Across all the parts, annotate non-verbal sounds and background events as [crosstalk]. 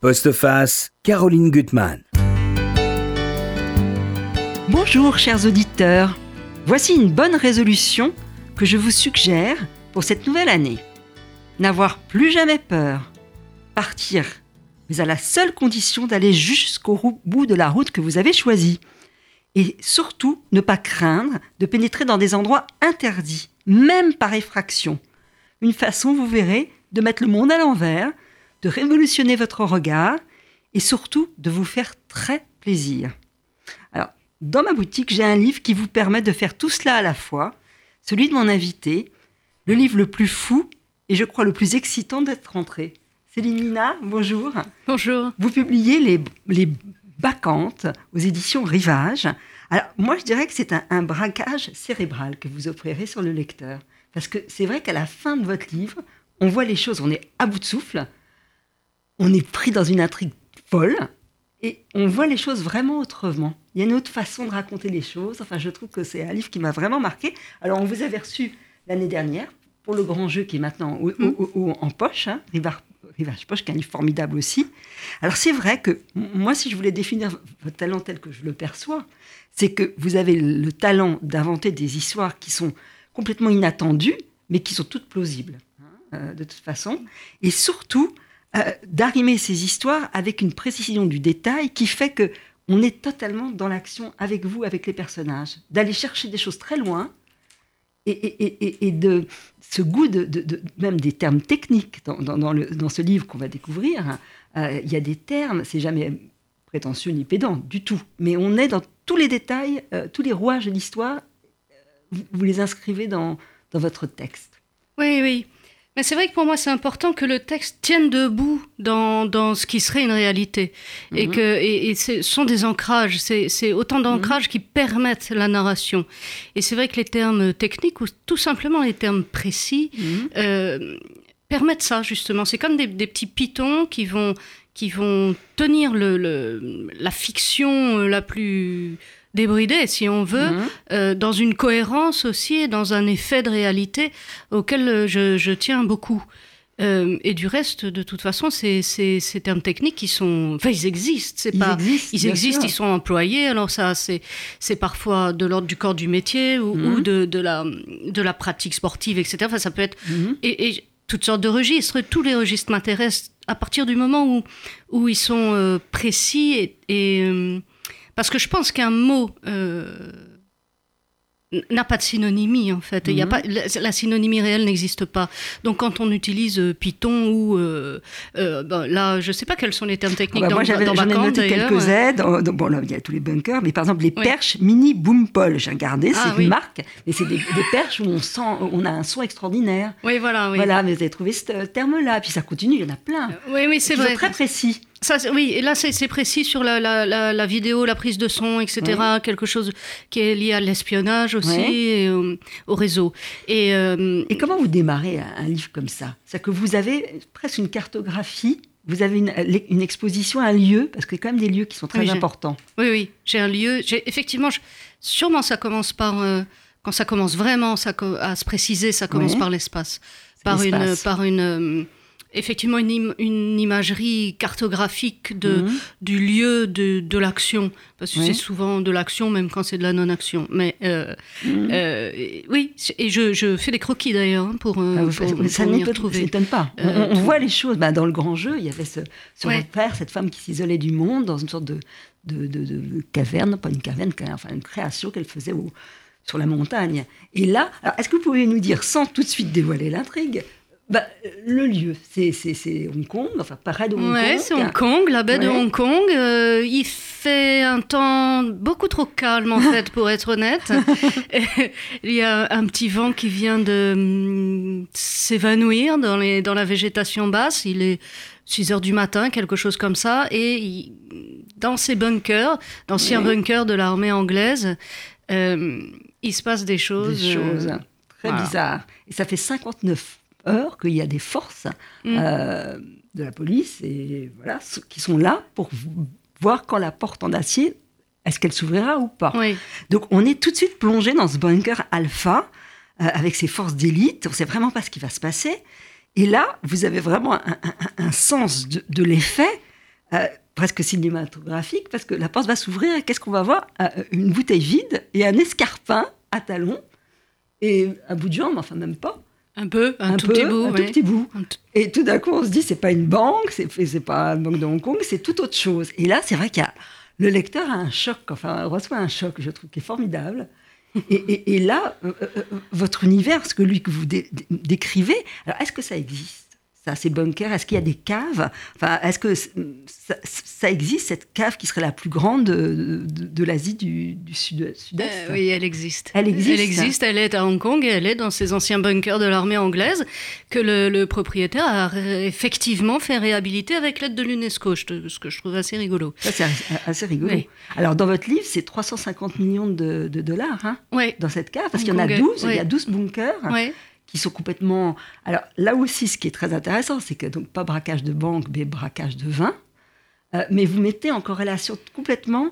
Postface, Caroline Gutmann. Bonjour chers auditeurs. Voici une bonne résolution que je vous suggère pour cette nouvelle année. N'avoir plus jamais peur. Partir, mais à la seule condition d'aller jusqu'au bout de la route que vous avez choisie. Et surtout, ne pas craindre de pénétrer dans des endroits interdits, même par effraction. Une façon, vous verrez, de mettre le monde à l'envers, de révolutionner votre regard et surtout de vous faire très plaisir. Alors, dans ma boutique, j'ai un livre qui vous permet de faire tout cela à la fois, celui de mon invité, le livre le plus fou et je crois le plus excitant d'être rentré. Céline Nina, bonjour. Bonjour. Vous publiez les, les Bacchantes aux éditions Rivage. Alors, moi, je dirais que c'est un, un braquage cérébral que vous offrirez sur le lecteur. Parce que c'est vrai qu'à la fin de votre livre, on voit les choses, on est à bout de souffle, on est pris dans une intrigue folle et on voit les choses vraiment autrement. Il y a une autre façon de raconter les choses. Enfin, je trouve que c'est un livre qui m'a vraiment marqué. Alors, on vous avait reçu l'année dernière pour le grand jeu qui est maintenant mm. en poche, hein, Rivage, Poche, qui est un livre formidable aussi. Alors, c'est vrai que moi, si je voulais définir votre talent tel que je le perçois, c'est que vous avez le talent d'inventer des histoires qui sont complètement inattendues, mais qui sont toutes plausibles, hein, euh, de toute façon. Et surtout, euh, d'arrimer ces histoires avec une précision du détail qui fait que on est totalement dans l'action avec vous, avec les personnages, d'aller chercher des choses très loin et, de ce goût de, même des termes techniques dans, dans ce livre qu'on va découvrir. Hein, euh, il y a des termes, c'est jamais prétentieux ni pédant du tout, mais on est dans tous les détails, euh, tous les rouages de l'histoire, vous, vous, les inscrivez dans, dans votre texte. Oui, oui. Mais c'est vrai que pour moi, c'est important que le texte tienne debout dans, dans ce qui serait une réalité. Et mhm. que et, ce sont des ancrages, c'est autant d'ancrages mhm. qui permettent la narration. Et c'est vrai que les termes techniques, ou tout simplement les termes précis, mhm. euh, permettent ça, justement. C'est comme des, des, petits pitons qui vont, qui vont tenir le, le, la fiction la plus débridé, si on veut, mhm. euh, dans une cohérence aussi et dans un effet de réalité auquel euh, je, tiens beaucoup. Euh, et du reste, de toute façon, c'est ces termes techniques qui sont, enfin, ils existent. C'est ils pas, existent, ils existent, ils sont employés. Alors ça, c'est, c'est parfois de l'ordre du corps du métier ou, mhm. de, de, la, de la pratique sportive, etc. Enfin, ça peut être mhm. et, toutes sortes de registres. Tous les registres m'intéressent à partir du moment où où ils sont précis et, parce que je pense qu'un mot euh, n'a pas de synonymie en fait. Il y a mhm. pas, la, synonymie réelle n'existe pas. Donc quand on utilise euh, Python ou euh, ben, là, je sais pas quels sont les termes techniques ah bah dans, moi, j'avais, dans ai noté quelques aides. bon là, il y a tous les bunkers, mais par exemple les perches mini boom pole, j'ai regardé, ah c'est une marque, mais c'est des, perches où on sent, on a un son extraordinaire. Oui, voilà. Oui. Voilà, mais vous avez trouvé ce terme-là, puis ça continue, il y en a plein. Oui, oui, c'est vrai. Très précis. Ça, oui, et là c'est précis sur la, la, la, vidéo, la prise de son, etc. Quelque chose qui est lié à l'espionnage aussi et au, réseau. Et, euh, et, comment vous démarrez un, livre comme ça? C'est que vous avez presque une cartographie, vous avez une, une, exposition, un lieu, parce qu'il y a quand même des lieux qui sont très importants. Oui, oui, j'ai un lieu. Effectivement, sûrement ça commence par... Euh, quand ça commence vraiment ça, à se préciser, ça commence par l'espace. Par une, par une euh, effectivement une, une, imagerie cartographique de, mhm. du lieu de, de l'action, parce que c'est souvent de l'action même quand c'est de la non-action. Mais euh, mhm. euh, oui, et je, je, fais des croquis d'ailleurs hein, pour, euh, ah, pour, ça n'étonne pas. on, voit les choses. Bah, dans le grand jeu, il y avait ce, ce repère, cette femme qui s'isolait du monde dans une sorte de, de, de, caverne, pas une caverne, enfin une création qu'elle faisait sur la montagne. Et là, est-ce que vous pouvez nous dire, sans tout de suite dévoiler l'intrigue, bah, le lieu, c'est Hong Kong, enfin pareil de Hong ouais, Kong. c'est Hong Kong, la baie de Hong Kong. Euh, il fait un temps beaucoup trop calme en fait, pour être honnête. [laughs] [laughs] il y a un petit vent qui vient de hum, s'évanouir dans, dans la végétation basse. Il est 6 heures du matin, quelque chose comme ça. Et dans ces bunkers, d'anciens bunkers de l'armée anglaise, euh, il se passe des choses. Des choses euh, très bizarres. Et ça fait 59 heure qu'il y a des forces mm. euh, de la police et voilà qui sont là pour voir quand la porte en acier est-ce qu'elle s'ouvrira ou pas. Donc on est tout de suite plongé dans ce bunker alpha euh, avec ses forces d'élite. On ne sait vraiment pas ce qui va se passer. Et là, vous avez vraiment un, sens de, l'effet euh, presque cinématographique, parce que la porte va s'ouvrir et qu'est-ce qu'on va voir? Une bouteille vide et un escarpin à talons et un bout de jambe, enfin même pas. Un peu, un, tout peu, petit bout. un oui. tout petit bout. Un tout- Et tout d'un coup, on se dit, c'est pas une banque, c'est c'est pas une banque de Hong Kong, c'est tout autre chose. Et là, c'est vrai qu'il y a le lecteur a un choc, enfin reçoit un choc, je trouve, qui est formidable. Et, et- et là, euh, euh, euh, votre univers, ce que lui que vous dé- dé- décrivez, alors est-ce que ça existe? Ça, ces bunkers, est-ce qu'il y a des caves? Enfin, est-ce que ça, ça existe cette cave qui serait la plus grande de, de- de l'Asie du, du sud- sud-est? Euh, oui, elle existe. Elle existe. Elle existe, elle est à Hong Kong et elle est dans ces anciens bunkers de l'armée anglaise que le, le propriétaire a effectivement fait réhabiliter avec l'aide de l'UNESCO, ce que je trouve assez rigolo. Ça, c'est assez- rigolo. Oui. Alors, dans votre livre, c'est 350 millions de, de dollars hein, Oui, dans cette cave, parce qu'il y en a Hongkongais, 12, il y oui. a 12 bunkers. Qui sont complètement. Alors là aussi, ce qui est très intéressant, c'est que donc pas braquage de banque, mais braquage de vin. Euh, mais vous mettez en corrélation complètement,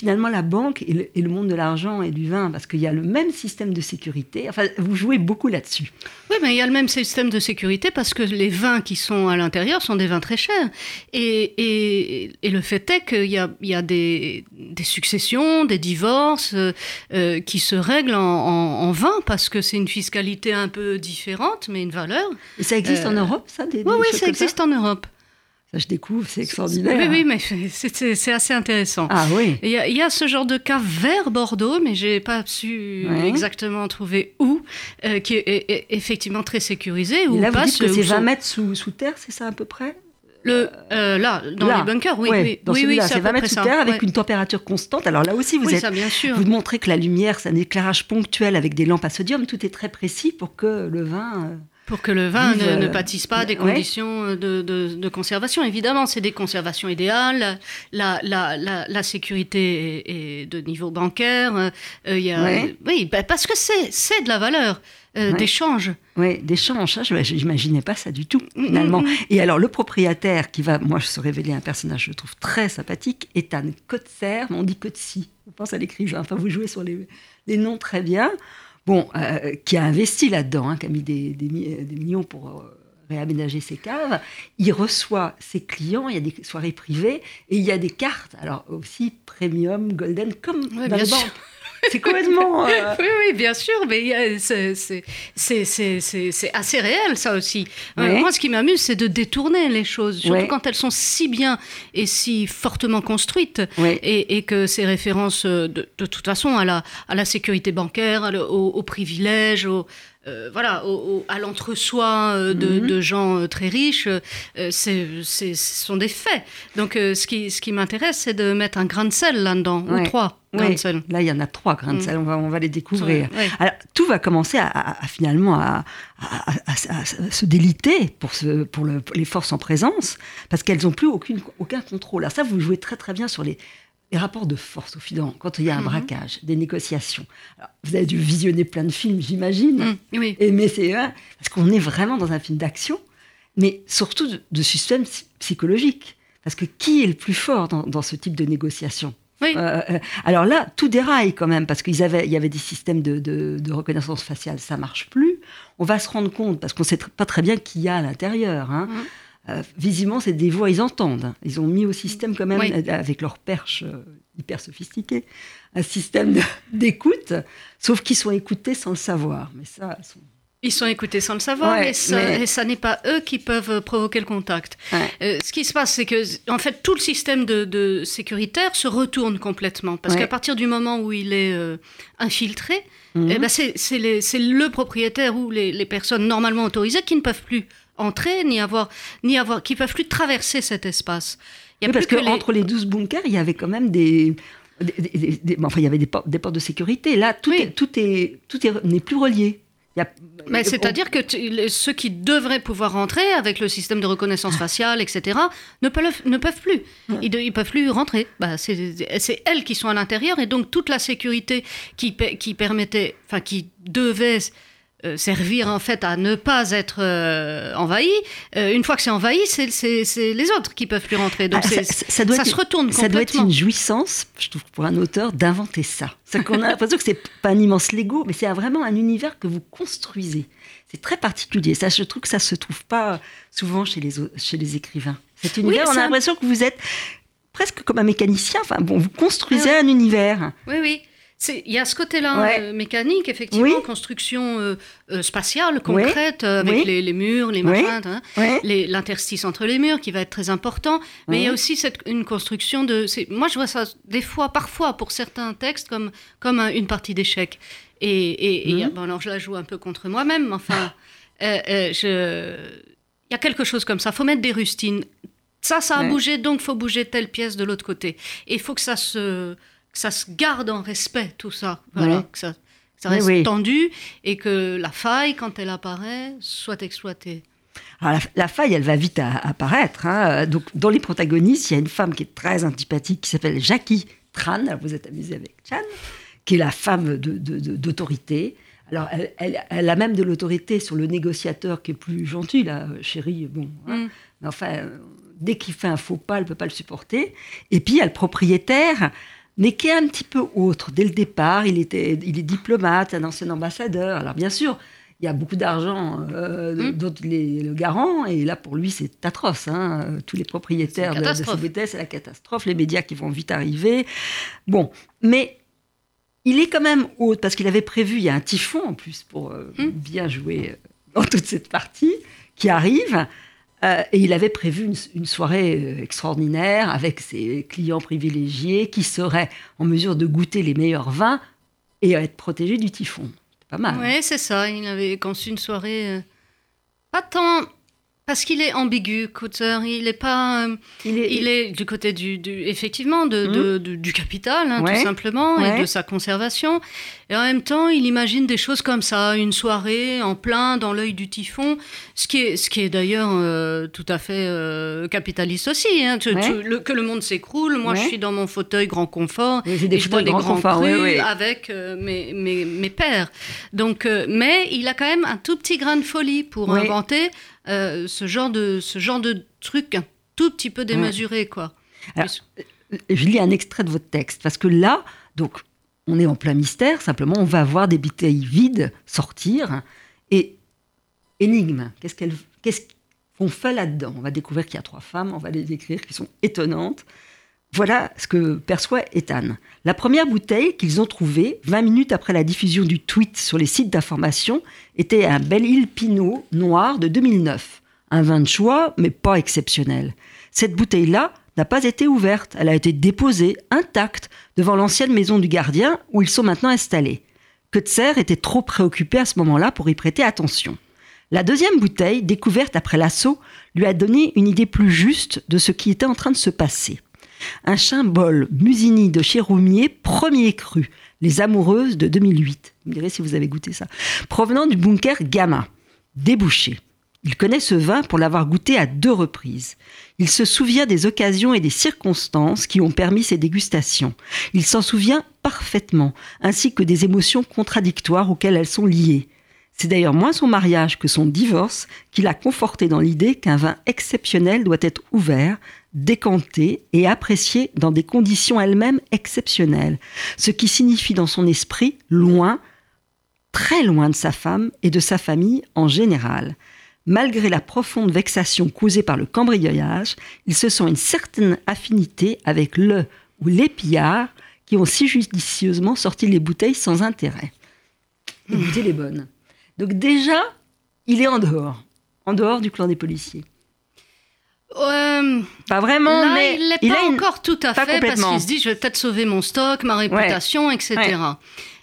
finalement, la banque et le, et le monde de l'argent et du vin, parce qu'il y a le même système de sécurité. Enfin, vous jouez beaucoup là-dessus. Oui, mais il y a le même système de sécurité parce que les vins qui sont à l'intérieur sont des vins très chers. Et, et, et le fait est qu'il y a, il y a des, des successions, des divorces euh, euh, qui se règlent en, en, en vin parce que c'est une fiscalité un peu différente, mais une valeur. Et ça existe Euh, en Europe, ça des, Oui, des oui, ça? existe en Europe. Ça, je découvre, c'est extraordinaire. Oui, oui, mais c'est- assez intéressant. Ah oui. Il y, a, il y a ce genre de cas vers Bordeaux, mais j'ai pas su Ouais. exactement trouver où, euh, qui est, est- est effectivement très sécurisé. Où là, vous passe, dites que c'est sont- 20 mètres sous, sous terre, c'est ça à peu près? Le, euh, là, dans Là. les bunkers, oui, Ouais, oui, Dans oui, oui, c'est à c'est peu 20 près mètres sous terre avec ouais. une température constante. Alors là aussi, vous Oui, êtes ça, bien sûr. Vous montrez que la lumière, c'est un éclairage ponctuel avec des lampes à sodium. Tout est très précis pour que le vin. Pour que le vin ne, ne pâtisse pas des ouais. conditions de, de- de conservation. Évidemment, c'est des conservations idéales. La, la, la, la sécurité est, est de niveau bancaire. Euh, y a, Ouais. Oui, bah, parce que c'est de la valeur euh, Ouais. d'échange. Oui, d'échange. Ça, je n'imaginais pas ça du tout, Mm, finalement. mm, mm. Et alors, le propriétaire, qui va, moi, se révéler un personnage, je trouve très sympathique, est Anne Kotzer, mais on dit Kotzi. Je pense à l'écrivain. Enfin, vous jouez sur les, les noms très bien. Bon, euh, qui a investi là-dedans, hein, qui a mis des, des millions pour euh, réaménager ses caves. Il reçoit ses clients, il y a des soirées privées, et il y a des cartes, alors aussi premium, golden, comme Ouais, dans bien les sûr. C'est complètement... euh, [laughs] Oui, oui, bien sûr, mais c'est- assez réel, ça aussi. Euh, Ouais. moi, ce qui m'amuse, c'est de détourner les choses, surtout Ouais. quand elles sont si bien et si fortement construites, ouais. et, et que ces références, euh, de, de toute façon, à la, à la sécurité bancaire, le- au, au privilège, au, euh, voilà, au- au- à l'entre-soi euh, de, Mhm. de gens euh, très riches, ce sont des faits. Donc, ce qui, ce qui m'intéresse, c'est de mettre un grain de sel là-dedans, Ouais. ou trois grains de sel. Là, il y en a trois grains de Mm. sel, on va, on va les découvrir. Ouais. Alors, tout va commencer à, à- à finalement à, se déliter pour, ce- pour, le- pour les forces en présence, parce qu'elles n'ont plus aucune, aucun contrôle. Alors ça, vous jouez très très bien sur les, les rapports de force au Fidan, quand il y a un Mhm. braquage, des négociations. Alors, vous avez dû visionner plein de films, j'imagine, Mm, oui. et, mais c'est hein, parce qu'on est vraiment dans un film d'action, mais surtout de, de système psy- psychologique. Parce que qui est le plus fort dans, dans ce type de négociation? Oui. euh, euh, alors là, tout déraille quand même, parce qu'il y avait, il y avait des systèmes de, de- de reconnaissance faciale, ça marche plus. On va se rendre compte, parce qu'on sait pas très bien qui y a à l'intérieur. hein. Mhm. Euh, visiblement, c'est des voix, ils entendent. Ils ont mis au système quand même, Oui. euh, avec leur perche euh, hyper sophistiquée, un système d'écoute, sauf qu'ils sont écoutés sans le savoir. Mais ça, ils sont- Ils sont écoutés sans le savoir, Ouais, et, ça, mais- et ça n'est pas eux qui peuvent provoquer le contact. Ouais. Euh, ce qui se passe, c'est que, en fait, tout le système de, de sécuritaire se retourne complètement. Parce Ouais. qu'à partir du moment où il est euh, infiltré, Mhm. eh ben, c'est le propriétaire ou les, les personnes normalement autorisées qui ne peuvent plus entrer, ni avoir, ni avoir, qui peuvent plus traverser cet espace. Il y a Oui, plus parce que, que les- entre les 12 bunkers, il y avait quand même des. des- des- des- des- enfin, il y avait des, por- des portes de sécurité. Là, tout Oui. est, tout est, tout est- n'est plus relié. Il y a- Mais c'est-à-dire que tu- ceux qui devraient pouvoir rentrer avec le système de reconnaissance faciale, etc., ne peuvent, ne peuvent plus. Ils ne peuvent plus rentrer. Bah, c'est elles qui sont à l'intérieur et donc toute la sécurité qui, pe- qui permettait, enfin qui devait euh, servir en fait à ne pas être euh, envahi. Euh, une fois que c'est envahi, c'est les autres qui peuvent plus rentrer. Donc ah, ça, doit se retourne Ça doit être une jouissance, je trouve, pour un auteur d'inventer ça. C'est qu'on a l'impression que c'est pas un immense Lego, mais c'est vraiment un univers que vous construisez. C'est très particulier. Ça, je trouve que ça se trouve pas souvent chez les, chez les écrivains. Cet univers, on a l'impression que vous êtes presque comme un mécanicien. Enfin, bon, vous construisez un univers. Oui, oui. Il y a ce côté-là euh, mécanique, effectivement, construction euh, euh, spatiale, concrète, avec les, murs, les machins, hein, l'interstice entre les murs qui va être très important. Mais il y a aussi cette, une construction de. Moi, je vois ça des fois, parfois, pour certains textes, comme, comme une partie d'échec. Et, et, bon, alors je la joue un peu contre moi-même, enfin, [laughs] je... il y a quelque chose comme ça. faut mettre des rustines. Ça, ça a bougé, donc faut bouger telle pièce de l'autre côté. Et il faut que ça se que ça se garde en respect, tout ça. Voilà, que ça, ça reste tendu et que la faille, quand elle apparaît, soit exploitée. la, faille, elle va vite apparaître. Hein. Donc, dans les protagonistes, il y a une femme qui est très antipathique, qui s'appelle Jackie Tran. vous êtes amusé avec Chan, qui est la femme d'autorité. Alors, elle, a même de l'autorité sur le négociateur qui est plus gentil, là, chérie. Bon, hein. mm. mais enfin, dès qu'il fait un faux pas, elle peut pas le supporter. Et puis, il y a le propriétaire mais qui est un petit peu autre. Dès le départ, il, était, il est diplomate, un ancien ambassadeur. Alors bien sûr, il y a beaucoup d'argent, euh, mmh. d'autres les, le garant, et là pour lui c'est atroce. Hein. Tous les propriétaires de, de CBT, c'est la catastrophe, les médias qui vont vite arriver. Bon, mais il est quand même haut, parce qu'il avait prévu, il y a un typhon en plus pour euh, mmh. bien jouer euh, dans toute cette partie qui arrive. Euh, et il avait prévu une, soirée euh, extraordinaire avec ses clients privilégiés qui seraient en mesure de goûter les meilleurs vins et être protégés du typhon. C'est pas mal. Oui, c'est ça. Il avait conçu une soirée euh, pas tant parce qu'il est ambigu, Cotter. Il est pas. Euh, il, est, du côté du, effectivement de, mmh. du capital, hein, tout simplement, et de sa conservation. Et en même temps, il imagine des choses comme ça, une soirée en plein dans l'œil du typhon, ce qui est, ce qui est d'ailleurs euh, tout à fait euh, capitaliste aussi. Hein. que le monde s'écroule, moi je suis dans mon fauteuil grand confort, et je bois des grands crus avec mes, mes, mes, pères. Donc, mais il a quand même un tout petit grain de folie pour inventer euh, ce, genre de, ce genre de truc un tout petit peu démesuré. Quoi. Euh, je lis un extrait de votre texte, parce que là, donc, on est en plein mystère, simplement, on va voir des bouteilles vides sortir, et énigme, qu'est-ce qu'elles qu'est-ce qu'on fait là-dedans? On va découvrir qu'il y a trois femmes, on va les décrire, qui sont étonnantes. Voilà ce que perçoit Ethan. La première bouteille qu'ils ont trouvée, 20 minutes après la diffusion du tweet sur les sites d'information, était un Belle Île Pinot noir de 2009. Un vin de choix, mais pas exceptionnel. Cette bouteille-là n'a pas été ouverte. Elle a été déposée intacte devant l'ancienne maison du gardien où ils sont maintenant installés. Kutzer était trop préoccupé à ce moment-là pour y prêter attention. La deuxième bouteille, découverte après l'assaut, lui a donné une idée plus juste de ce qui était en train de se passer un chimbol Musini de chez Roumier, premier cru, Les Amoureuses de 2008. Vous me direz si vous avez goûté ça. Provenant du bunker Gamma, débouché. Il connaît ce vin pour l'avoir goûté à deux reprises. Il se souvient des occasions et des circonstances qui ont permis ces dégustations. Il s'en souvient parfaitement, ainsi que des émotions contradictoires auxquelles elles sont liées. C'est d'ailleurs moins son mariage que son divorce qui l'a conforté dans l'idée qu'un vin exceptionnel doit être ouvert, décanté et apprécié dans des conditions elles-mêmes exceptionnelles, ce qui signifie dans son esprit loin, très loin de sa femme et de sa famille en général. Malgré la profonde vexation causée par le cambriolage, il se sent une certaine affinité avec le ou les pillards qui ont si judicieusement sorti les bouteilles sans intérêt. Les bouteilles les bonnes. Donc déjà, il est en dehors, en dehors du clan des policiers. Euh, pas vraiment, mais il n'est pas encore tout à fait parce qu'il se dit je vais peut-être sauver mon stock, ma réputation, etc.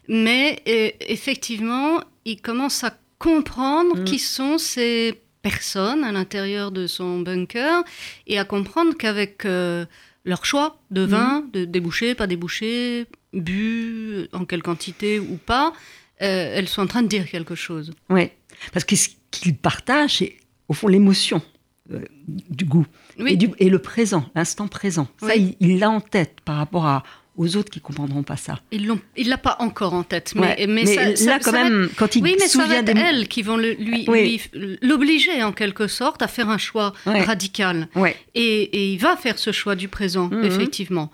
Mais euh, effectivement, il commence à comprendre mm. qui sont ces personnes à l'intérieur de son bunker et à comprendre qu'avec euh, leur choix de vin, mm. de déboucher, pas déboucher, bu, en quelle quantité ou pas, elles sont en train de dire quelque chose. Oui, parce que ce qu'ils partagent, c'est au fond l'émotion euh, du goût et, du, et, le présent, l'instant présent. Ça, il l'a en tête par rapport à, aux autres qui comprendront pas ça. Ils l'ont, il l'a pas encore en tête, mais, Ouais. mais, Mais ça- là, ça- quand ça même, être- quand il oui, mais ça va être des... elles qui vont le- lui, Oui. lui- l'obliger en quelque sorte à faire un choix Ouais. radical. Ouais. Et, et il va faire ce choix du présent, Mhm. effectivement.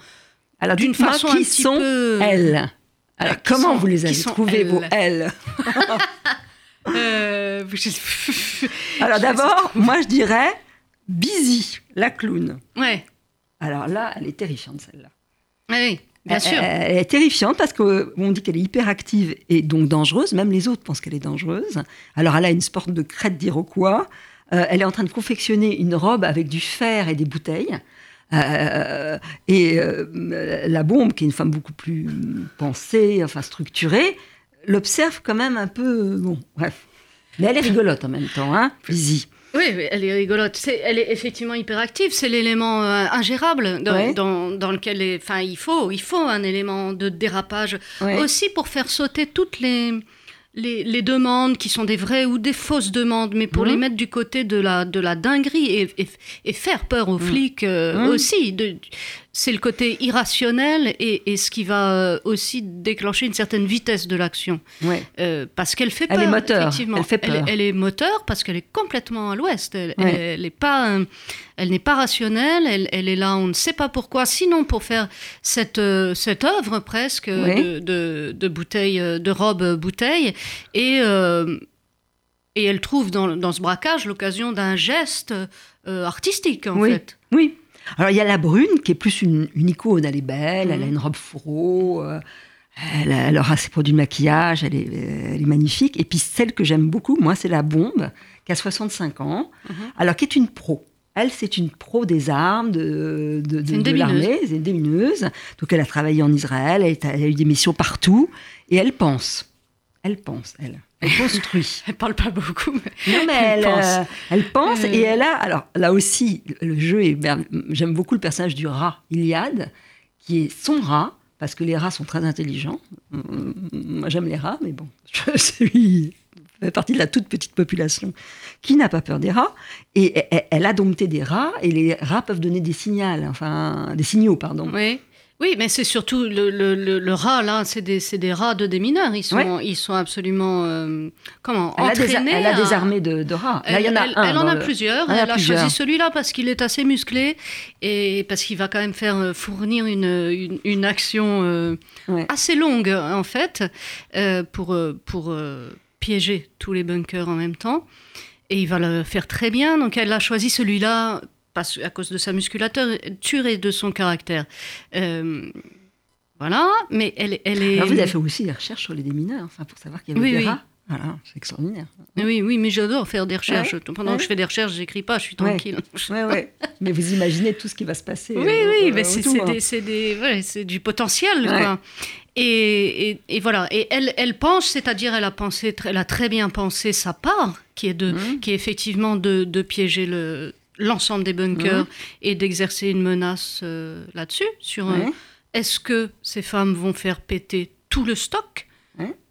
Alors, D'une façon qui un petit sont peu- elles Alors, comment sont- vous les avez trouvées, vos elles [laughs] [laughs] Euh, Alors, d'abord, moi, je dirais Busy, la clown. ouais, Alors là, elle est terrifiante, celle-là. oui, bien Elle- sûr. Elle, elle est terrifiante parce qu'on dit qu'elle est hyperactive et donc dangereuse. Même les autres pensent qu'elle est dangereuse. Alors elle a une sorte de crête d'Iroquois. Euh, elle est en train de confectionner une robe avec du fer et des bouteilles. Euh, et euh, la bombe, qui est une femme beaucoup plus pensée, enfin structurée, l'observe quand même un peu. Bon, bref. Mais elle est rigolote en même temps, hein, Lizzie. Oui, oui, elle est rigolote. Elle est effectivement hyperactive. C'est l'élément euh, ingérable dans, Ouais. dans, dans lequel il, faut, il faut un élément de dérapage. Ouais. Aussi pour faire sauter toutes les, les, les demandes qui sont des vraies ou des fausses demandes, mais pour les mettre du côté de la, de la dinguerie et, et, et faire peur aux flics euh, Mhm. aussi. De- C'est le côté irrationnel et, et ce qui va euh, aussi déclencher une certaine vitesse de l'action. Ouais. Euh, parce qu'elle fait Elle peur. est moteur, effectivement. elle fait peur. Elle, est moteur parce qu'elle est complètement à l'ouest. Elle, Ouais. elle- elle est pas, euh, elle n'est pas rationnelle. Elle, elle est là, on ne sait pas pourquoi. Sinon, pour faire cette cette œuvre presque Ouais. de, de, de bouteille, de robe bouteille, et euh, et elle trouve dans, dans ce braquage l'occasion d'un geste euh, artistique en Oui. fait. Oui. Alors, il y a la brune, qui est plus une, une icône. Elle est belle, elle a Mhm. une robe fourreau, euh, elle, aura ses produits de maquillage, elle est, elle est magnifique. Et puis, celle que j'aime beaucoup, moi, c'est la bombe, qui a 65 ans, Mhm. alors qui est une pro. Elle, c'est une pro des armes, de, l'armée, c'est une démineuse. Donc, elle a travaillé en Israël, elle a eu des missions partout, et elle pense. Elle pense, elle. Elle construit. [laughs] Elle parle pas beaucoup. mais- Non, mais Elle elle, pense. euh, elle pense Euh. et elle a. Alors là aussi, le jeu est. J'aime beaucoup le personnage du rat, Iliade, qui est son rat, parce que les rats sont très intelligents. Hum, Moi, j'aime les rats, mais bon, [laughs] je suis. je fais partie de la toute petite population qui n'a pas peur des rats. Et elle a dompté des rats, et les rats peuvent donner des signaux, enfin, des signaux, pardon. Oui. Oui, mais c'est surtout le, le, le, le rat, là, c'est des, c'est des rats de démineurs. Ils sont, ils sont absolument. euh, comment Elle a, des, entraînés elle a des armées de, de rats. Là, Elle, il y en a elle- un. elle en dans a le- plusieurs. Elle en a Elle a plusieurs. choisi celui-là parce qu'il est assez musclé et parce qu'il va quand même faire euh, fournir une, une, une action euh, Ouais. assez longue en fait euh, pour, pour piéger tous les bunkers en même temps. Et il va le faire très bien. Donc elle a choisi celui-là à cause de sa musculature et de son caractère. Euh, voilà, mais elle, elle est. Alors, vous avez fait aussi des recherches sur les démineurs, enfin, pour savoir qu'il y avait Oui, des oui. rats. Voilà, c'est extraordinaire. Oui, oui, mais j'adore faire des recherches. Ouais, Pendant ouais. que je fais des recherches, j'écris pas, je suis tranquille. Ouais. Mais vous imaginez tout ce qui va se passer. Oui, euh, oui, euh, mais c'est du potentiel, quoi. Et, et- et voilà. Et elle, elle pense, c'est-à-dire, elle a pensé, elle a très bien pensé sa part, qui est de, Mhm. qui est effectivement de, de piéger le l'ensemble des bunkers Mhm. et d'exercer une menace euh, là-dessus. Sur euh, est-ce que ces femmes vont faire péter tout le stock?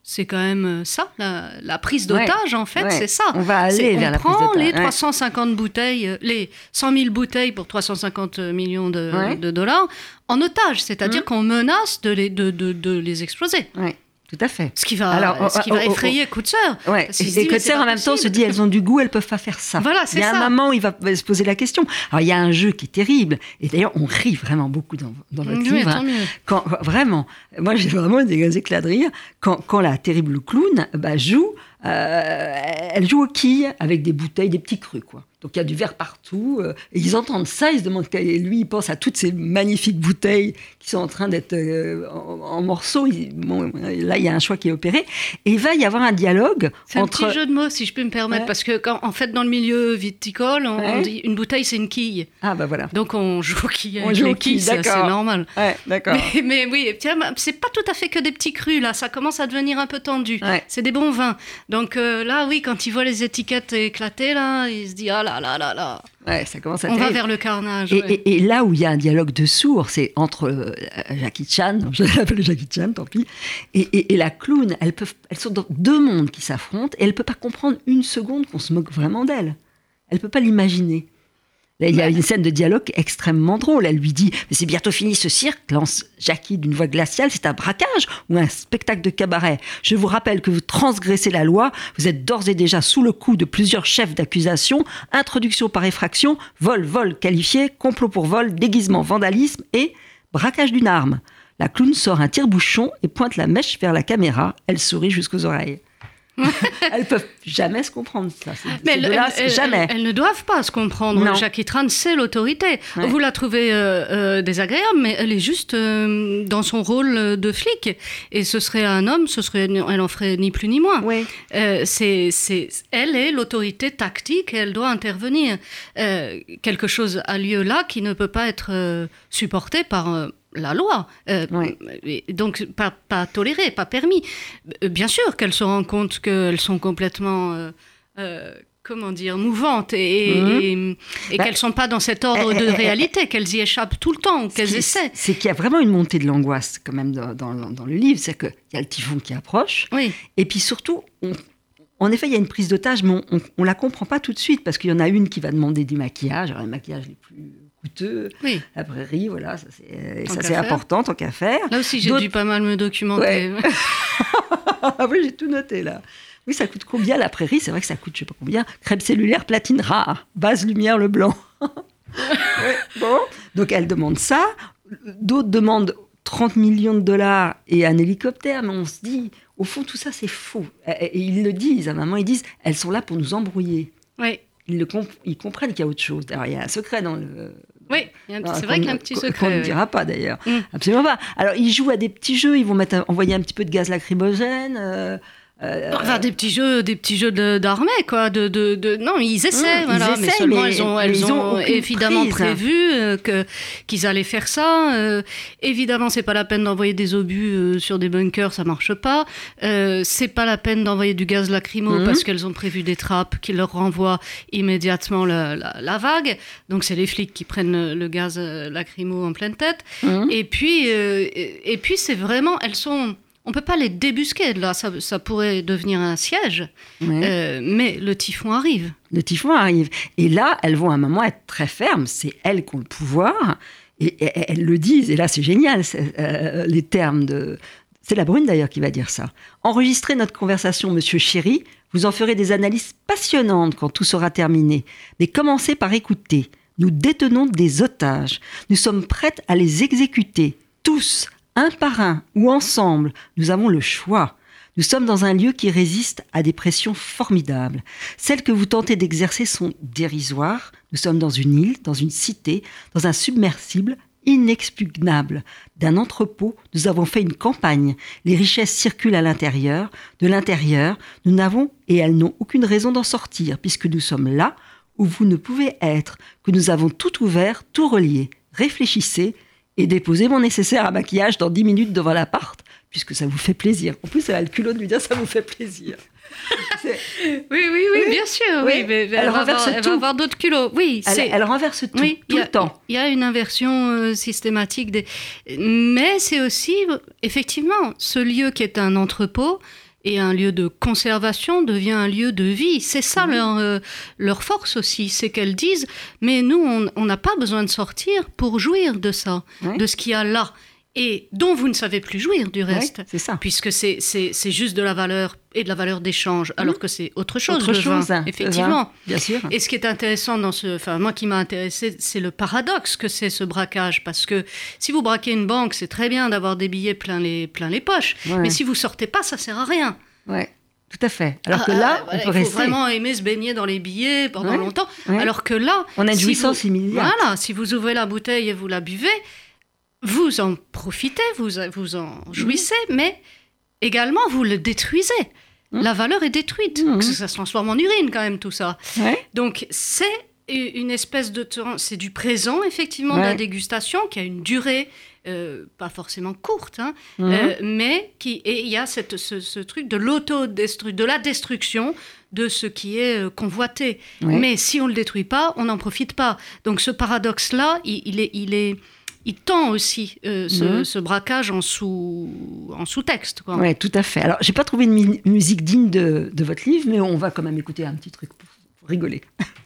C'est quand même euh, ça, la, la prise d'otage, en fait, Ouais. c'est ça. On va aller on vers la prise prend d'otage. les Ouais. 350 bouteilles, les 100 000 bouteilles pour 350 millions de, de dollars en otage, c'est-à-dire Mhm. qu'on menace de les, de, de- de les exploser. Ouais, tout à fait. Ce qui va, Alors, ce qui oh, va oh, oh, effrayer Coutser. Ouais. Parce qu'il se Et dit, en même temps, se dit elles ont du goût, elles peuvent pas faire ça. Voilà, c'est Il y a ça. un moment où il va se poser la question. Alors, il y a un jeu qui est terrible. Et d'ailleurs, on rit vraiment beaucoup dans, dans votre Oui, livre. hein. Quand, vraiment, moi j'ai vraiment des éclats de rire quand, quand la terrible clown bah, joue, euh, elle joue aux quilles avec des bouteilles, des petits crus quoi. Donc il y a du verre partout. euh, et ils entendent ça, ils se demandent. Et lui, il pense à toutes ces magnifiques bouteilles qui sont en train d'être euh, en, en morceaux. Il- bon, là, il y a un choix qui est opéré. Et il va y avoir un dialogue C'est un petit jeu de mots, si je peux me permettre, Ouais. parce que quand, en fait, dans le milieu viticole, on, dit une bouteille, c'est une quille. Ah bah voilà. Donc on joue aux quilles On joue aux quilles, c'est normal. Ouais, d'accord. Mais, [laughs] mais oui, tiens, c'est pas tout à fait que des petits crus, là. Ça commence à devenir un peu tendu. C'est des bons vins. Donc euh, là, oui, quand il voit les étiquettes éclater, là, il se dit ah là là là là. Ouais, ça commence à On va vers le carnage. Et, ouais. et- et là où il y a un dialogue de sourds, c'est entre euh, Jackie Chan, [laughs] je l'appelle Jackie Chan, tant pis, et, et- et la clown. Elles, peuvent, elles sont dans deux mondes qui s'affrontent et elle ne peut pas comprendre une seconde qu'on se moque vraiment d'elle. Elle ne peut pas l'imaginer. Il y a une scène de dialogue extrêmement drôle. Elle lui dit Mais c'est bientôt fini ce cirque, lance Jackie d'une voix glaciale. C'est un braquage ou un spectacle de cabaret? Je vous rappelle que vous transgressez la loi. Vous êtes d'ores et déjà sous le coup de plusieurs chefs d'accusation introduction par effraction, vol, vol qualifié, complot pour vol, déguisement, vandalisme et braquage d'une arme. La clown sort un tire-bouchon et pointe la mèche vers la caméra. Elle sourit jusqu'aux oreilles. [laughs] elles peuvent jamais se comprendre ça. Mais elles, jamais. Elles, ne doivent pas se comprendre. Jackie Tran, c'est l'autorité. Vous la trouvez euh, euh, désagréable, mais elle est juste euh, dans son rôle de flic. Et ce serait un homme, ce serait, elle en ferait ni plus ni moins. Oui. c'est, c'est, elle est l'autorité tactique et elle doit intervenir. quelque chose a lieu là qui ne peut pas être supporté par la loi. Euh, donc, pas, pas, toléré, pas permis. Euh, bien sûr qu'elles se rendent compte qu'elles sont complètement. Euh, comment dire, mouvantes et, mhm. et, bah, qu'elles ne sont pas dans cet ordre de réalité, qu'elles y échappent tout le temps, qu'elles essaient. C'est qu'il y a vraiment une montée de l'angoisse quand même dans, dans, le livre, c'est qu'il y a le typhon qui approche, oui. et puis surtout, en effet, il y a une prise d'otage, mais on ne la comprend pas tout de suite, parce qu'il y en a une qui va demander du maquillage, alors le maquillage les plus coûteux. La prairie, voilà, ça c'est important, tant qu'à faire. Là aussi, j'ai dû pas mal me documenter. ah oui, [laughs] [laughs] j'ai tout noté là. Oui, ça coûte combien la prairie? C'est vrai que ça coûte, je sais pas combien. Crème cellulaire, platine rare, base lumière, le blanc. [laughs] bon, donc elle demande ça. D'autres demandent 30 millions de dollars et un hélicoptère, mais on se dit, au fond, tout ça c'est faux. Et ils le disent, à maman, ils disent, elles sont là pour nous embrouiller. Oui. Ils, le ils comprennent qu'il y a autre chose. Alors, il y a un secret dans le, oui, c'est vrai qu'il y a un petit secret. Qu'on ne dira pas d'ailleurs. Mm. Absolument pas. Alors, ils jouent à des petits jeux, ils vont mettre, envoyer un petit peu de gaz lacrymogène. Euh, euh, enfin, des petits jeux, des petits jeux d'armée, quoi. De, de, de, Non, ils essaient, voilà. mais seulement, elles ont, elles ont, évidemment prévu euh, que qu'ils allaient faire ça. Euh, évidemment, c'est pas la peine d'envoyer des obus euh, sur des bunkers, ça marche pas. c'est pas la peine d'envoyer du gaz lacrymo mhm. parce qu'elles ont prévu des trappes qui leur renvoient immédiatement la, la, vague. Donc, c'est les flics qui prennent le, gaz lacrymo en pleine tête. Mhm. Et puis, et puis, c'est vraiment, elles sont on ne peut pas les débusquer. Là, ça, ça pourrait devenir un siège. Euh, mais le typhon arrive. Le typhon arrive. Et là, elles vont à un moment être très fermes. C'est elles qui ont le pouvoir. Et, elles le disent. Et là, c'est génial, euh, les termes de... C'est la brune d'ailleurs qui va dire ça. Enregistrez notre conversation, monsieur chéri. Vous en ferez des analyses passionnantes quand tout sera terminé. Mais commencez par écouter. Nous détenons des otages. Nous sommes prêtes à les exécuter. Tous, un par un ou ensemble, nous avons le choix. Nous sommes dans un lieu qui résiste à des pressions formidables. Celles que vous tentez d'exercer sont dérisoires. Nous sommes dans une île, dans une cité, dans un submersible inexpugnable. D'un entrepôt, nous avons fait une campagne. Les richesses circulent à l'intérieur. De l'intérieur, nous n'avons, et elles n'ont aucune raison d'en sortir, puisque nous sommes là où vous ne pouvez être, que nous avons tout ouvert, tout relié. Réfléchissez, et déposer mon nécessaire à maquillage dans 10 minutes devant l'appart, puisque ça vous fait plaisir. En plus, elle a le culot de lui dire ça vous fait plaisir. [laughs] oui, oui, oui, bien sûr. Oui, mais, elle, renverse tout. Elle va avoir d'autres culots. Oui, elle, elle, renverse tout, tout le temps. Il y a une inversion euh, systématique. Des... Mais c'est aussi, effectivement, ce lieu qui est un entrepôt, et un lieu de conservation devient un lieu de vie. C'est ça leur, euh, leur force aussi, c'est qu'elles disent, mais nous, on n'a pas besoin de sortir pour jouir de ça, de ce qu'il y a là et dont vous ne savez plus jouir du reste. c'est ça. Puisque c'est juste de la valeur et de la valeur d'échange, alors que c'est autre chose, autre chose, vin, effectivement. bien sûr. Et ce qui est intéressant dans ce, enfin moi qui m'a intéressé, c'est le paradoxe que c'est ce braquage, parce que si vous braquez une banque, c'est très bien d'avoir des billets plein les, plein les poches, mais si vous sortez pas, ça sert à rien. Ouais. Tout à fait. Alors que là, ah, on peut il faut vraiment aimer se baigner dans les billets pendant longtemps. Alors que là, on a une jouissance immédiate. Voilà, si vous ouvrez la bouteille et vous la buvez, vous en profitez, vous, vous en jouissez, mais également vous le détruisez. Mmh. La valeur est détruite. Mmh. Ça, se transforme en urine quand même tout ça. Donc c'est une espèce de c'est du présent effectivement de la dégustation qui a une durée euh, pas forcément courte, hein, mmh. euh, mais qui et il y a cette, ce, truc de l'auto de la destruction de ce qui est euh, convoité. Mais si on le détruit pas, on n'en profite pas. Donc ce paradoxe là, il est, il est il tend aussi euh, mhm. ce, braquage en sous en sous-texte. Oui, tout à fait. Alors, j'ai pas trouvé une musique digne de, de, votre livre, mais on va quand même écouter un petit truc pour, rigoler. [laughs]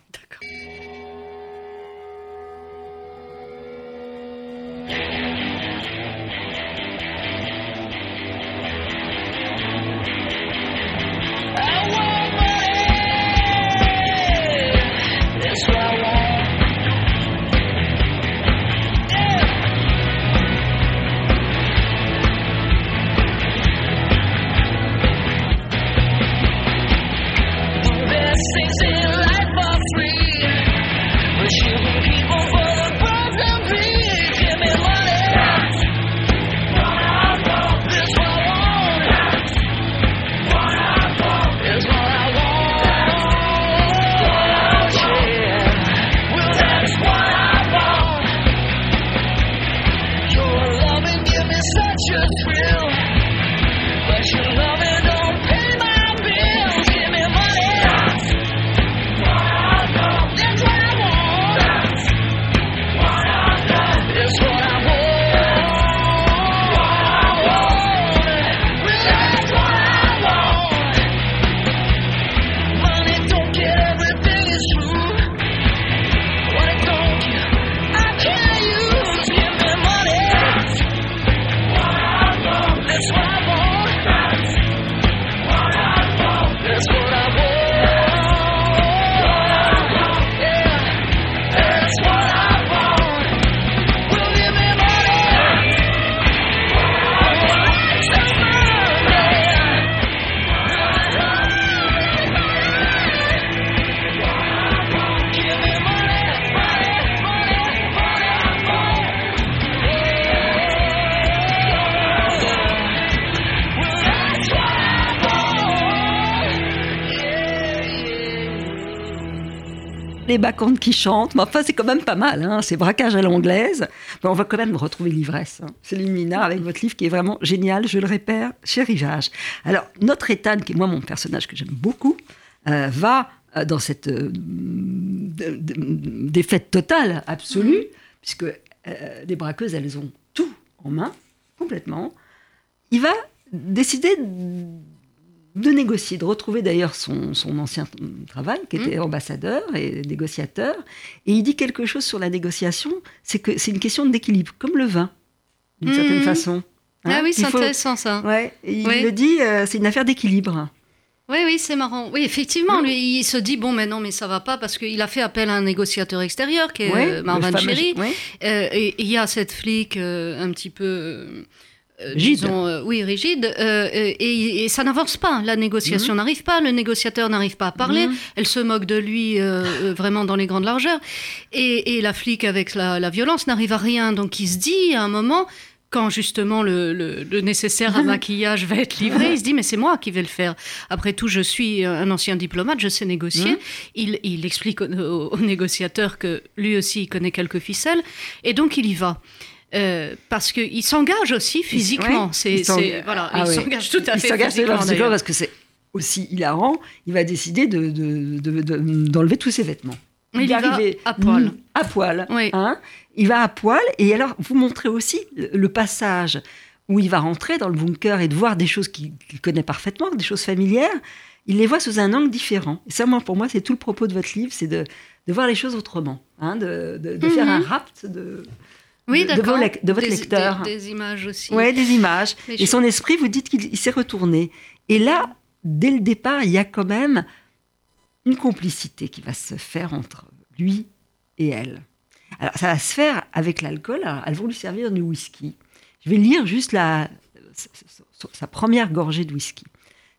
les bacchantes qui chantent. Mais enfin, c'est quand même pas mal. Hein. C'est braquage à l'anglaise. Mais on va quand même retrouver l'ivresse. Hein. Céline Nina avec votre livre qui est vraiment génial. Je le répète, chez Rivage. Alors, notre Ethan, qui est moi mon personnage que j'aime beaucoup, euh, va euh, dans cette euh, défaite totale, absolue, mm-hmm. puisque les braqueuses, elles ont tout en main, complètement. Il va décider de négocier, de retrouver d'ailleurs son, ancien travail, qui était mmh. ambassadeur et négociateur. Et il dit quelque chose sur la négociation, c'est que c'est une question d'équilibre, comme le vin, d'une certaine mmh. façon. ah hein. oui, c'est intéressant ça. Ouais, il le dit, euh, c'est une affaire d'équilibre. Oui, oui, c'est marrant. Oui, effectivement, mmh. lui, il se dit bon, mais non, mais ça va pas parce qu'il a fait appel à un négociateur extérieur qui est euh, Marvin Cherry. Euh, et il y a cette flic un petit peu euh, disons, euh, oui, rigide, euh, et, ça n'avance pas. La négociation mhm. n'arrive pas, le négociateur n'arrive pas à parler. Mhm. Elle se moque de lui vraiment dans les grandes largeurs, et, la flic avec la, violence n'arrive à rien. Donc il se dit à un moment, quand justement le, nécessaire à [laughs] maquillage va être livré, il se dit mais c'est moi qui vais le faire. Après tout, je suis un ancien diplomate, je sais négocier. Mhm. Il, explique au, au, négociateur que lui aussi il connaît quelques ficelles, et donc il y va. Euh, parce qu'il s'engage aussi physiquement. C'est, voilà, ah il s'engage tout à fait physiquement. parce que c'est aussi hilarant. Il va décider de, d'enlever tous ses vêtements. Il, va à poil. À poil. Hein il va à poil. Et alors, vous montrez aussi le passage où il va rentrer dans le bunker et de voir des choses qu'il, connaît parfaitement, des choses familières. Il les voit sous un angle différent. Et ça, moi, pour moi, c'est tout le propos de votre livre, c'est de, voir les choses autrement, hein, de, faire mhm. un rapt de, oui, de, de, votre lecteur. Des, images aussi. Oui, des images. et son esprit, vous dites qu'il s'est retourné. Et là, dès le départ, il y a quand même une complicité qui va se faire entre lui et elle. Alors, ça va se faire avec l'alcool. elles vont lui servir du whisky. Je vais lire juste la, sa première gorgée de whisky.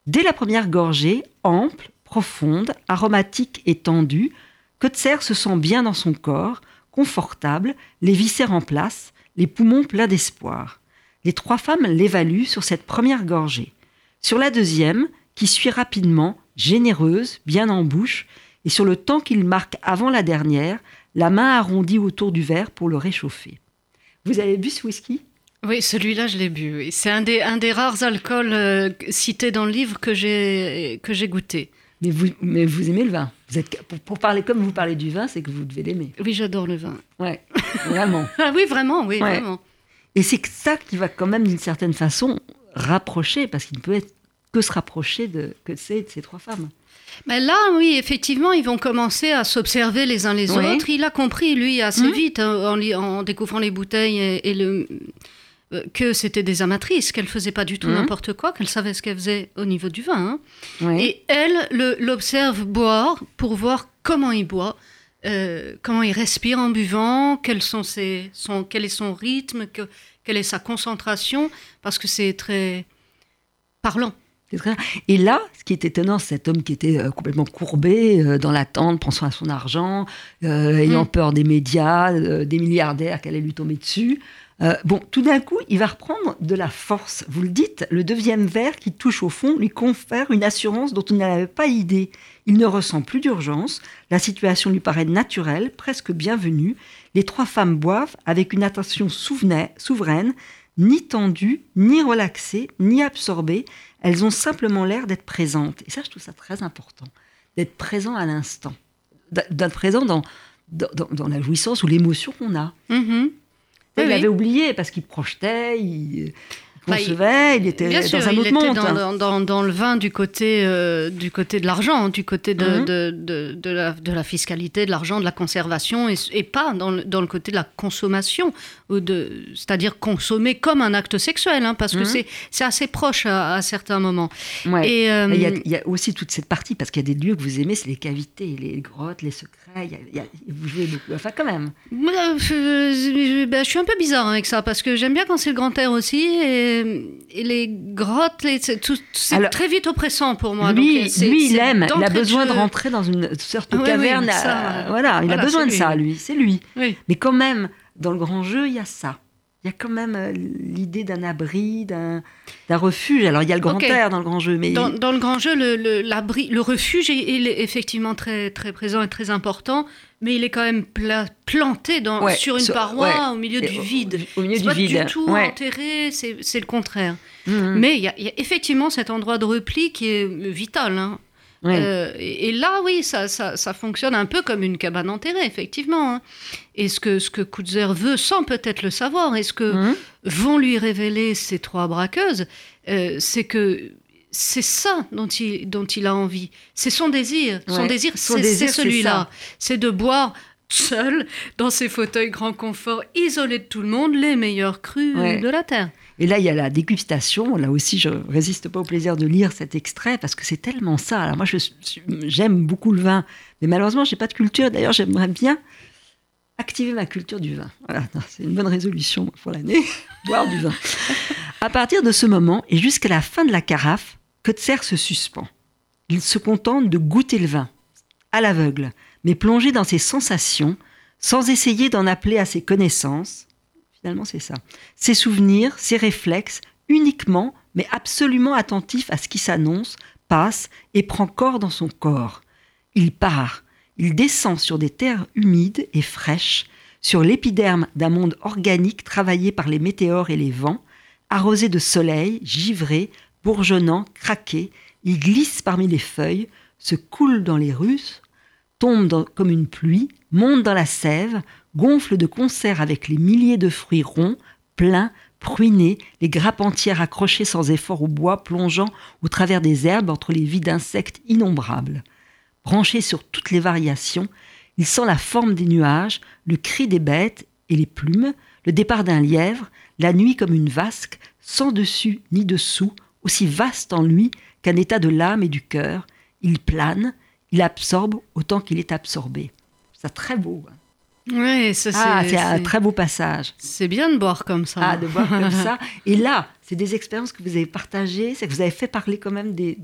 Dès la première gorgée, ample, profonde, aromatique et tendue, Kotzer se sent bien dans son corps, confortable, les viscères en place, les poumons pleins d'espoir. Les trois femmes l'évaluent sur cette première gorgée. Sur la deuxième, qui suit rapidement, généreuse, bien en bouche, et sur le temps qu'il marque avant la dernière, la main arrondie autour du verre pour le réchauffer. Vous avez bu ce whisky? Oui, celui-là, je l'ai bu. C'est un des, un des rares alcools euh, cités dans le livre que j'ai goûté. Mais vous, mais vous aimez le vin. Vous êtes, pour, parler comme vous parlez du vin, c'est que vous devez l'aimer. Oui, j'adore le vin. Ouais, vraiment. [laughs] ah oui, vraiment, oui, vraiment. Et c'est ça qui va quand même, d'une certaine façon, rapprocher, parce qu'il ne peut être que se rapprocher de, que de ces, de ces trois femmes. Mais là, oui, effectivement, ils vont commencer à s'observer les uns les autres. Il a compris, lui, assez hum. vite, hein, en, en, découvrant les bouteilles et le, que c'était des amatrices, qu'elle faisait pas du tout mmh. n'importe quoi, qu'elle savait ce qu'elle faisait au niveau du vin. Hein. Et elle l'observe boire pour voir comment il boit, euh, comment il respire en buvant, quels sont ses, son, quel est son rythme, que, quelle est sa concentration, parce que c'est très parlant. Et là, ce qui est étonnant, cet homme qui était euh, complètement courbé dans l'attente, pensant à son argent, ayant mmh. peur des médias, des milliardaires qui allaient lui tomber dessus, euh, bon, tout d'un coup, il va reprendre de la force. Vous le dites, le deuxième verre qui touche au fond lui confère une assurance dont il n'avait pas idée. Il ne ressent plus d'urgence, la situation lui paraît naturelle, presque bienvenue. Les trois femmes boivent avec une attention souveraine, ni tendues, ni relaxées, ni absorbées. Elles ont simplement l'air d'être présentes. Et ça, je trouve ça très important, d'être présent à l'instant, d'être présent dans, dans, la jouissance ou l'émotion qu'on a. Il avait oublié parce qu'il projetait, il, concevait, il était dans un autre monde. Dans, dans, dans, le vin du côté, euh, du côté de l'argent, du côté de, mhm. de, de, de, la, de la fiscalité, de l'argent, de la conservation, et, et pas dans le, dans le côté de la consommation, c'est-à-dire consommer comme un acte sexuel, hein, parce que mhm. c'est assez proche à, certains moments. Et, euh, il, y a, aussi toute cette partie, parce qu'il y a des lieux que vous aimez, c'est les cavités, les grottes, les secrets, y a, vous jouez beaucoup, enfin quand même. Euh, je, ben, je suis un peu bizarre avec ça, parce que j'aime bien quand c'est le grand air aussi, et et, les grottes, c'est très vite oppressant pour moi. Lui, lui il aime, il a besoin de, rentrer dans une sorte de caverne. Euh, voilà, il a besoin de ça, lui, c'est lui. Mais quand même, dans le grand jeu, il y a ça. Il y a quand même euh, l'idée d'un abri, d'un refuge. Alors, il y a le grand air dans le grand jeu. Mais... Dans, le grand jeu, le, le, le refuge est, est, effectivement très, très présent et très important mais il est quand même planté dans, sur une paroi au milieu du vide. Au, milieu du pas vide. du tout enterré, c'est le contraire. Mhm. Mais il y, a effectivement cet endroit de repli qui est vital. Hein. Euh, et, là, oui, ça, ça, fonctionne un peu comme une cabane enterrée, effectivement. Hein. Et ce que, ce que Kutzer veut, sans peut-être le savoir, et ce que mhm. vont lui révéler ces trois braqueuses, euh, c'est que c'est ça dont il, dont il a envie. C'est son désir. Son désir, c'est celui-là. C'est de boire seul, dans ses fauteuils grand confort, isolé de tout le monde, les meilleurs crus de la Terre. Et là, il y a la dégustation. Là aussi, je résiste pas au plaisir de lire cet extrait parce que c'est tellement ça. Alors moi, j'aime beaucoup le vin, mais malheureusement, j'ai pas de culture. D'ailleurs, j'aimerais bien activer ma culture du vin. Voilà, c'est une bonne résolution pour l'année, [laughs] boire du vin. À partir de ce moment et jusqu'à la fin de la carafe, Kotzer se suspend. Il se contente de goûter le vin, à l'aveugle, mais plongé dans ses sensations, sans essayer d'en appeler à ses connaissances. Finalement, c'est ça. Ses souvenirs, ses réflexes, uniquement, mais absolument attentif à ce qui s'annonce, passe et prend corps dans son corps. Il part, il descend sur des terres humides et fraîches, sur l'épiderme d'un monde organique travaillé par les météores et les vents, arrosé de soleil, givré, bourgeonnant, craqué, il glisse parmi les feuilles, se coule dans les russes, tombe comme une pluie, monte dans la sève, gonfle de concert avec les milliers de fruits ronds, pleins, pruinés, les grappes entières accrochées sans effort au bois, plongeant au travers des herbes entre les vies d'insectes innombrables. Branché sur toutes les variations, il sent la forme des nuages, le cri des bêtes et les plumes, le départ d'un lièvre, la nuit comme une vasque, sans dessus ni dessous, aussi vaste en lui qu'un état de l'âme et du cœur. Il plane, il absorbe autant qu'il est absorbé. C'est très beau. Hein. Oui, ça ah, c'est un très beau passage. C'est bien de boire comme ça. Ah, de boire comme [laughs] ça. Et là, c'est des expériences que vous avez partagées, c'est que vous avez fait parler quand même des,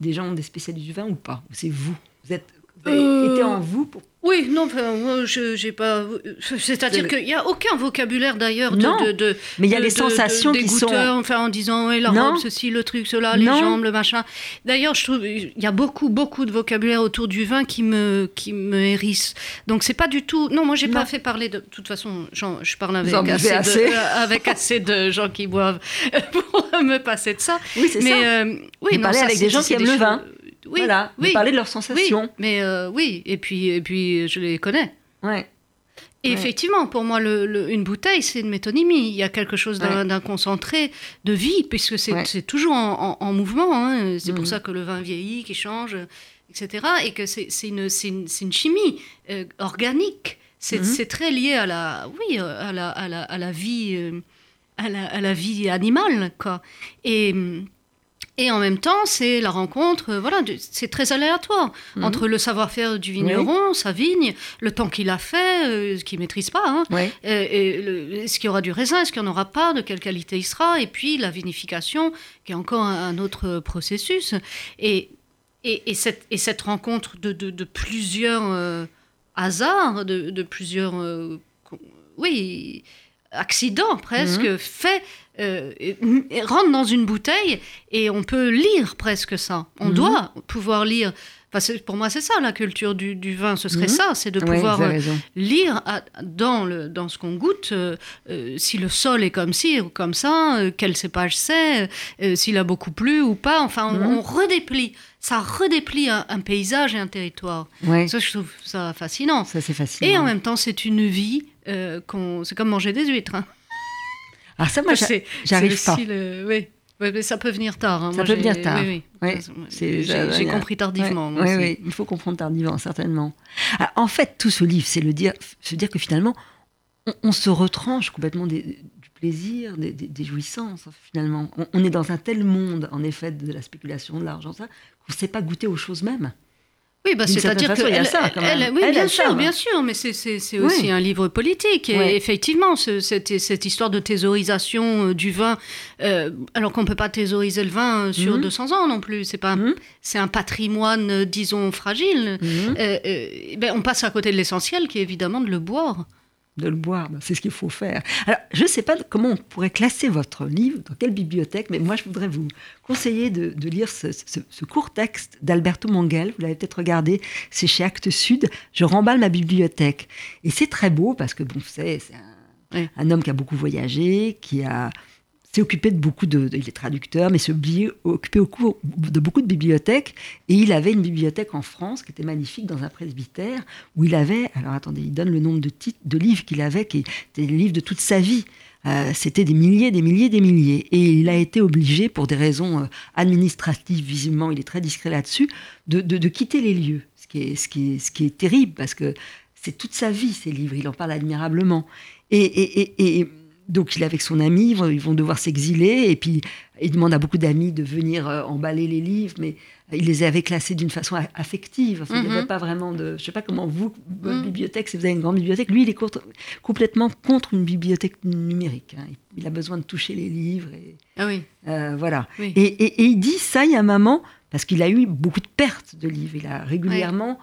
des gens, des spécialistes du vin ou pas? C'est vous? Vous êtes vous avez euh, été en vous pour oui, non, moi, je j'ai pas. C'est-à-dire qu'il n'y a aucun vocabulaire d'ailleurs de, de, Mais il y a les sensations qui sont. Enfin, en disant oui, la robe, ceci, le truc, cela, les jambes, le machin. D'ailleurs, je trouve il y a beaucoup, beaucoup de vocabulaire autour du vin qui me qui me hérisse. Donc c'est pas du tout. Non, moi j'ai pas fait parler de. De toute façon, je parle avec assez, assez. De, avec assez de gens qui boivent [laughs] pour me passer de ça. Oui, c'est ça. Mais euh, oui, non, avec des gens qui aiment le vin oui, voilà, oui. parler de leurs sensations. Oui, mais euh, oui, et puis, et puis je les connais. Ouais. Et effectivement, pour moi, le, une bouteille, c'est une métonymie. Il y a quelque chose d'un concentré de vie, puisque c'est toujours en, mouvement. Hein. C'est pour mhm. ça que le vin vieillit, qui change, etc. Et que c'est une, une, une, chimie euh, organique. Mhm. C'est très lié à la, oui, à la, à la, à la vie, euh, à la, à la vie animale, quoi. Et et en même temps, c'est la rencontre, euh, voilà, c'est très aléatoire mhm. entre le savoir-faire du vigneron, sa vigne, le temps qu'il a fait, euh, ce qu'il maîtrise pas, hein, et, est-ce qu'il y aura du raisin, est-ce qu'il n'y en aura pas, de quelle qualité il sera, et puis la vinification, qui est encore un, autre processus. Et, et, cette, et cette rencontre de, de, plusieurs euh, hasards, de, plusieurs, oui, accidents presque, mhm. fait euh, et- et rentre dans une bouteille et on peut lire presque ça. On Mhm. doit pouvoir lire. Enfin, pour moi, c'est ça la culture du, du vin. Ce serait Mhm. ça, c'est de pouvoir euh, lire à- dans, le, dans ce qu'on goûte euh, euh, si le sol est comme ci ou comme ça, quel cépage c'est, s'il a beaucoup plu ou pas. Enfin, on, Mhm. on redéplie. Ça redéplie un, un paysage et un territoire. Ouais, Ça, je trouve ça fascinant. ça c'est fascinant. Et en même temps, c'est une vie. qu'on- c'est comme manger des huîtres. hein. Alors ça, moi, j'arrive pas. le- oui. Oui, mais ça peut venir tard. hein. Ça Moi, peut venir tard. Oui, oui. J'ai compris tardivement. moi Oui, il faut comprendre tardivement, certainement. Ah, en fait, tout ce livre, c'est le dire, se dire que finalement, on, on se retranche complètement des- du plaisir, des, des- des jouissances, finalement. On, on est dans un tel monde, en effet, de la spéculation, de l'argent, ça, qu'on ne sait pas goûter aux choses mêmes. Oui, bah, c'est-à-dire que elle- ça, quand même. elle- oui, bien sûr, bien sûr, mais c'est- Oui. aussi un livre politique. Et Oui. effectivement, ce- cette, cette histoire de thésaurisation euh, du vin, euh, alors qu'on peut pas thésauriser le vin euh, sur Mhm. 200 ans non plus. C'est pas, Mhm. c'est un patrimoine, disons, fragile. Mhm. Euh, ben, on passe à côté de l'essentiel, qui est évidemment de le boire. De le boire, ben, c'est ce qu'il faut faire. Alors, je ne sais pas comment on pourrait classer votre livre, dans quelle bibliothèque, mais moi, je voudrais vous conseiller de, de lire ce, ce- ce court texte d'Alberto Manguel. Vous l'avez peut-être regardé, c'est chez Actes Sud. Je remballe ma bibliothèque. Et c'est très beau parce que, bon, c'est un, Oui. un homme qui a beaucoup voyagé, qui a s'est occupé de beaucoup de, il est traducteur, mais s'est occupé au cou- de beaucoup de bibliothèques. Et il avait une bibliothèque en France qui était magnifique dans un presbytère où il avait, alors attendez, il donne le nombre de titres, de livres qu'il avait, qui étaient des livres de toute sa vie. Euh, C'était des milliers, des milliers, des milliers. Et il a été obligé, pour des raisons euh, administratives, visiblement, il est très discret là-dessus, de, de- quitter les lieux. Ce qui, est, ce, qui est, ce qui est terrible, parce que c'est toute sa vie, ces livres. Il en parle admirablement. Et- et- et donc, il est avec son ami, ils vont, devoir s'exiler. Et puis, il demande à beaucoup d'amis de venir euh, emballer les livres, mais il les avait classés d'une façon affective. Enfin, Il n'y Mhm. avait pas vraiment de. Je ne sais pas comment vous, votre Mhm. bibliothèque, si vous avez une grande bibliothèque, lui, il est contre- complètement contre une bibliothèque numérique. hein. Il a besoin de toucher les livres. Et, Ah oui. euh, voilà. Oui. Et, et- et il dit ça, il y a un moment, parce qu'il a eu beaucoup de pertes de livres. Il a régulièrement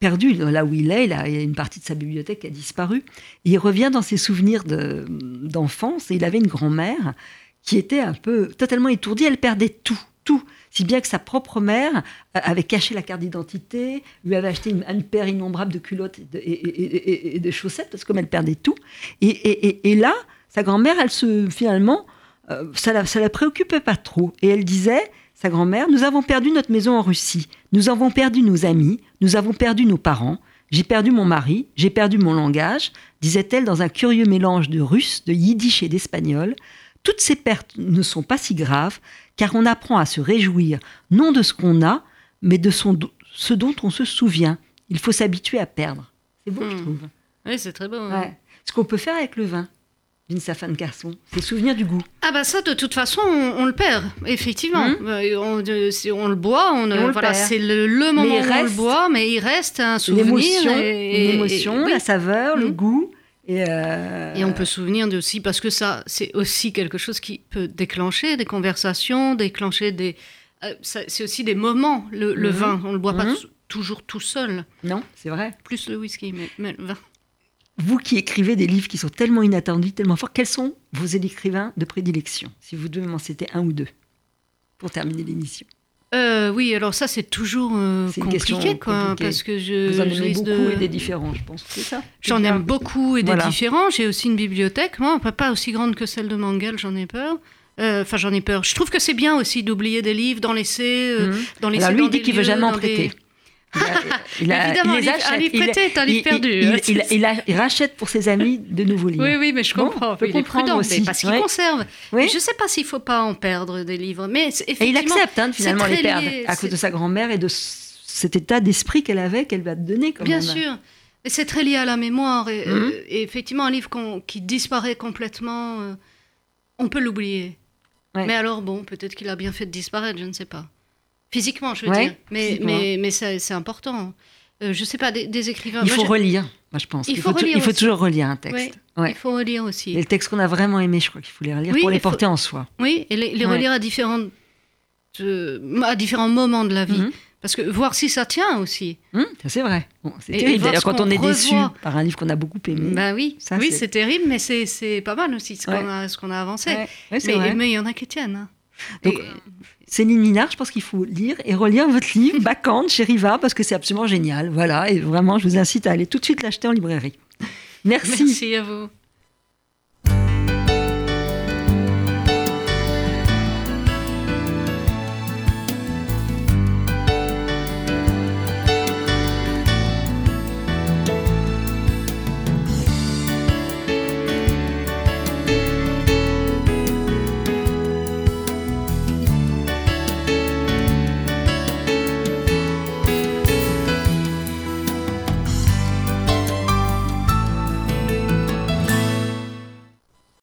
perdu là où il est. Il, a, une partie de sa bibliothèque qui a disparu. Il revient dans ses souvenirs de- d'enfance. et il avait une grand-mère qui était un peu totalement étourdie. Elle perdait tout, tout. Si bien que sa propre mère euh, avait caché la carte d'identité, lui avait acheté une, paire innombrable de culottes et de, et- et- et- et de chaussettes, parce que comme elle perdait tout. Et là, sa grand-mère, elle se finalement, euh, ça la, ça la préoccupait pas trop. Et elle disait, sa grand-mère, nous avons perdu notre maison en Russie, nous avons perdu nos amis, nous avons perdu nos parents, j'ai perdu mon mari, j'ai perdu mon langage, disait-elle dans un curieux mélange de russe, de yiddish et d'espagnol. Toutes ces pertes ne sont pas si graves, car on apprend à se réjouir non de ce qu'on a, mais de son, ce dont on se souvient. Il faut s'habituer à perdre. C'est beau, je Hmm. trouve. Oui, c'est très beau. Ouais. Ce qu'on peut faire avec le vin d'une Safane Carson, c'est souvenir du goût. Ah bah ça, de toute façon, on, on le perd, effectivement. Mhm. Euh, On, euh, on le boit, on, le voilà, c'est le, le moment où on le boit, mais il reste un souvenir. L'émotion, oui. la saveur, le Mhm. goût. Et, euh, Et on peut se souvenir de aussi, parce que ça, c'est aussi quelque chose qui peut déclencher des conversations, déclencher des. euh, c'est aussi des moments, le, le Mhm. vin. On ne le boit pas tou- toujours tout seul, Non, c'est vrai. plus le whisky, mais, mais le vin. Vous qui écrivez des livres qui sont tellement inattendus, tellement forts, quels sont vos écrivains de prédilection Si vous devez m'en citer un ou deux pour terminer l'émission? Euh, oui, alors ça, c'est toujours euh, compliqué, quoi, compliquée. parce que je. Vous en aimez beaucoup de- et des différents, je pense. C'est ça? J'en aime beaucoup et des différents. J'ai aussi une bibliothèque, moi, pas- aussi grande que celle de Mangel, j'en ai peur. Euh, Enfin, j'en ai peur. Je trouve que c'est bien aussi d'oublier des livres, d'en laisser, euh, Mhm. d'en laisser Alors lui, dans il dit qu'il veut jamais en dans prêter. des- [laughs] Il, a- Évidemment, il les un livre- un achète. livre Il- prêté est un livre perdu. Il, il- il a- il rachète pour ses amis de nouveaux livres. Oui, oui, mais je Bon, comprends. on peut il est comprendre prudent, aussi. mais parce qu'il Ouais. conserve. Oui. Je ne sais pas s'il ne faut pas en perdre des livres. Mais c'est- Et il effectivement, accepte hein, de finalement les perdre lié, à cause de sa grand-mère et de cet état d'esprit qu'elle avait, qu'elle lui a donné. Quand Bien sûr. Et c'est très lié à la mémoire. Et, Mhm. euh, et effectivement, un livre qui disparaît complètement, euh, on peut l'oublier. Ouais. Mais alors, bon, peut-être qu'il a bien fait de disparaître, je ne sais pas. Physiquement, je veux Ouais, dire. Mais, physiquement. mais, mais c'est important. Euh, je ne sais pas, des, des écrivains. Il faut relire, moi je pense. Il Il faut il toujours relire un texte. Oui, Ouais. Il faut relire aussi. Et le texte qu'on a vraiment aimé, je crois qu'il faut les relire Oui, pour les faut- porter en soi. Oui, et les, les Ouais. relire à différentes, euh, à différents moments de la vie. Mhm. Parce que voir si ça tient aussi. Ça c'est vrai. Bon, c'est terrible d'ailleurs quand on est déçu par un livre qu'on a beaucoup aimé. Ben oui, Ça, oui, c'est- terrible, mais c'est- pas mal aussi ce Ouais. qu'on a, avancé. Ouais, ouais, c'est mais vrai. mais il y en a qui tiennent. hein. Donc, Et- Céline Minard, je pense qu'il faut lire et relire votre livre [laughs] Bacchante chez Riva parce que c'est absolument génial. Voilà, et vraiment, je vous incite à aller tout de suite l'acheter en librairie. Merci. merci à vous.